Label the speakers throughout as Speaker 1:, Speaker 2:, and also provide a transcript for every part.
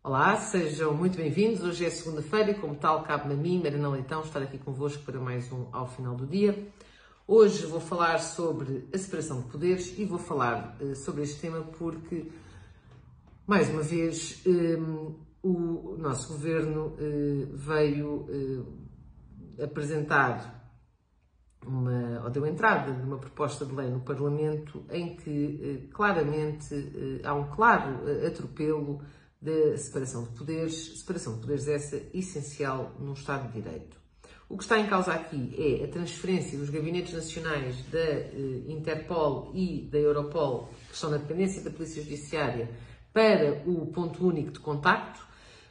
Speaker 1: Olá, sejam muito bem-vindos. Hoje é segunda-feira e, como tal, cabe-me a mim, Marina Leitão, estar aqui convosco para mais um ao final do dia. Hoje vou falar sobre a separação de poderes e vou falar uh, sobre este tema porque, mais uma vez, um, o nosso governo uh, veio uh, apresentar uma, ou deu entrada numa proposta de lei no Parlamento em que claramente há um claro atropelo da separação de poderes, separação de poderes essa essencial num Estado de Direito. O que está em causa aqui é a transferência dos gabinetes nacionais da eh, Interpol e da Europol, que estão na dependência da Polícia Judiciária, para o ponto único de contacto,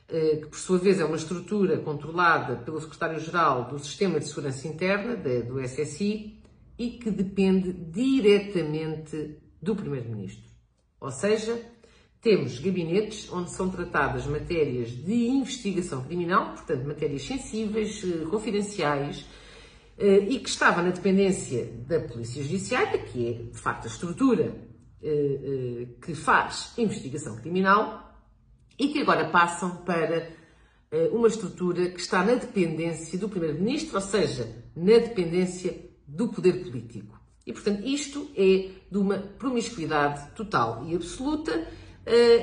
Speaker 1: eh, que por sua vez é uma estrutura controlada pelo Secretário-Geral do Sistema de Segurança Interna, do SSI, e que depende diretamente do Primeiro-Ministro. Ou seja, temos gabinetes onde são tratadas matérias de investigação criminal, portanto, matérias sensíveis, eh, confidenciais, eh, e que estava na dependência da Polícia Judiciária, que é, de facto, a estrutura eh, que faz investigação criminal, e que agora passam para uma estrutura que está na dependência do Primeiro-Ministro, ou seja, na dependência do poder político. E, portanto, isto é de uma promiscuidade total e absoluta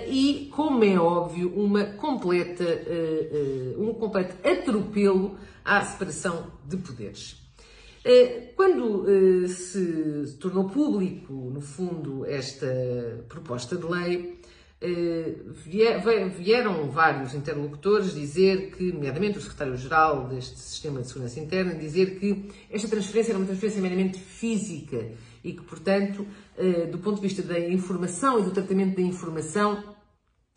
Speaker 1: e, como é óbvio, uma completa, uh, uh, um completo atropelo à separação de poderes. Quando se tornou público, no fundo, esta proposta de lei, vieram vários interlocutores dizer que, nomeadamente o secretário-geral deste Sistema de Segurança Interna, dizer que esta transferência era uma transferência meramente física e que, portanto, eh, do ponto de vista da informação e do tratamento da informação,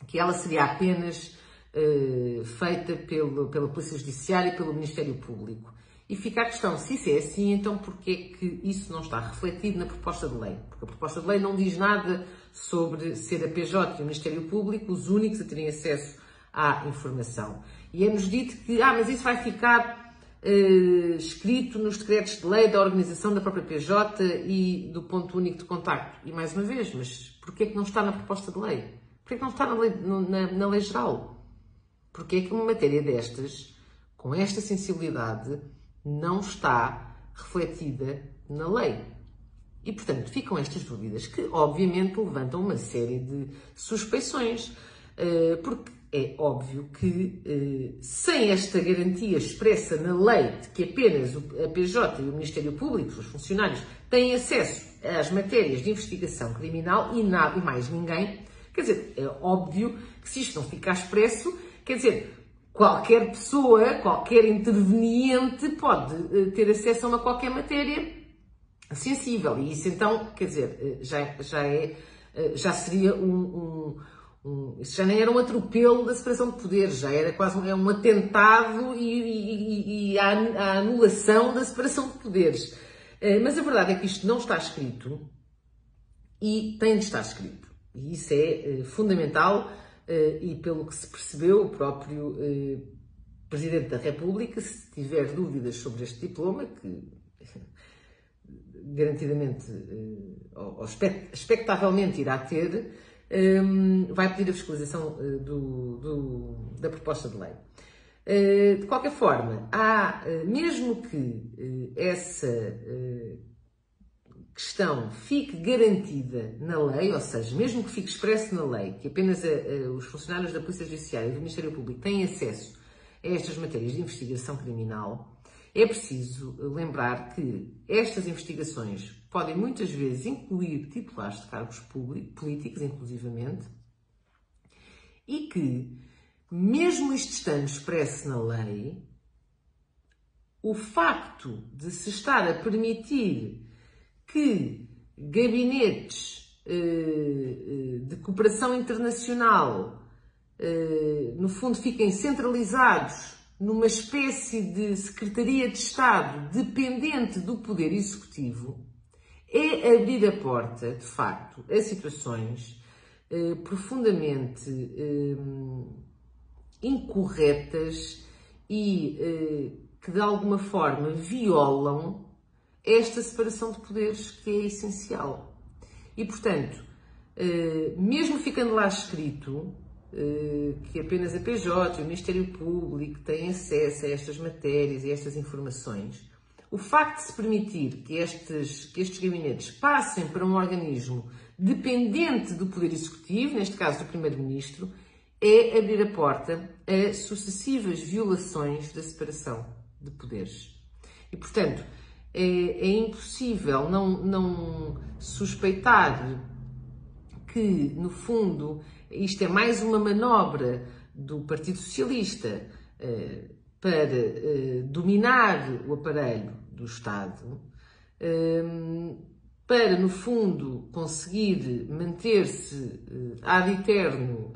Speaker 1: que ela seria apenas eh, feita pelo, pela Polícia Judiciária e pelo Ministério Público. E fica a questão, se isso é assim, então porquê que isso não está refletido na proposta de lei? Porque a proposta de lei não diz nada sobre ser a PJ e o Ministério Público os únicos a terem acesso à informação. E é-nos dito que, ah, mas isso vai ficar eh, escrito nos decretos de lei da organização da própria PJ e do ponto único de contacto. E mais uma vez, mas porquê que não está na proposta de lei? Porquê que não está na lei, na, na lei geral? Porquê que uma matéria destas, com esta sensibilidade, não está refletida na lei? E, portanto, ficam estas dúvidas que, obviamente, levantam uma série de suspeições. Eh, porque é óbvio que, eh, sem esta garantia expressa na lei de que apenas a PJ e o Ministério Público, os funcionários, têm acesso às matérias de investigação criminal e nada e mais ninguém, quer dizer, é óbvio que se isto não ficar expresso, quer dizer, qualquer pessoa, qualquer interveniente pode eh, ter acesso a uma qualquer matéria sensível. E isso então, quer dizer, eh, já, já é, já seria um, um isso já nem era um atropelo da separação de poderes, já era quase um, é um atentado e, e, e a, a, anulação da separação de poderes. Mas a verdade é que isto não está escrito e tem de estar escrito. E isso é fundamental e pelo que se percebeu, o próprio Presidente da República, se tiver dúvidas sobre este diploma, que garantidamente ou expectavelmente irá ter, um, vai pedir a fiscalização do, do, da proposta de lei. De qualquer forma, há, mesmo que essa questão fique garantida na lei, ou seja, mesmo que fique expresso na lei que apenas os funcionários da Polícia Judiciária e do Ministério Público têm acesso a estas matérias de investigação criminal, é preciso lembrar que estas investigações podem muitas vezes incluir titulares de cargos políticos, inclusivamente, e que, mesmo isto estando expresso na lei, o facto de se estar a permitir que gabinetes eh, eh, de cooperação internacional, eh, no fundo, fiquem centralizados numa espécie de Secretaria de Estado dependente do Poder Executivo, é abrir a porta, de facto, a situações profundamente incorretas e que de alguma forma violam esta separação de poderes que é essencial. E portanto, eh, mesmo ficando lá escrito, eh, que apenas a PJ e o Ministério Público têm acesso a estas matérias e a estas informações, o facto de se permitir que estes, que estes gabinetes passem para um organismo dependente do Poder Executivo, neste caso do Primeiro-Ministro, é abrir a porta a sucessivas violações da separação de poderes. E, portanto, é, é impossível não, não suspeitar que, no fundo, isto é mais uma manobra do Partido Socialista eh, para eh, dominar o aparelho do Estado, eh, para, no fundo, conseguir manter-se eh, ad eterno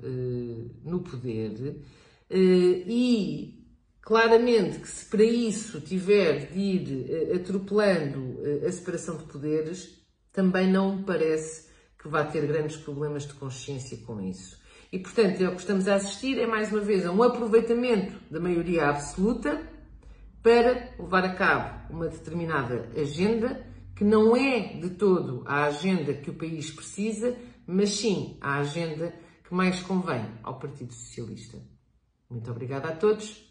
Speaker 1: no poder e Claramente que se para isso tiver de ir atropelando a separação de poderes, também não me parece que vá ter grandes problemas de consciência com isso. E, portanto, é o que estamos a assistir é, mais uma vez, a um aproveitamento da maioria absoluta para levar a cabo uma determinada agenda que não é de todo a agenda que o país precisa, mas sim a agenda que mais convém ao Partido Socialista. Muito obrigada a todos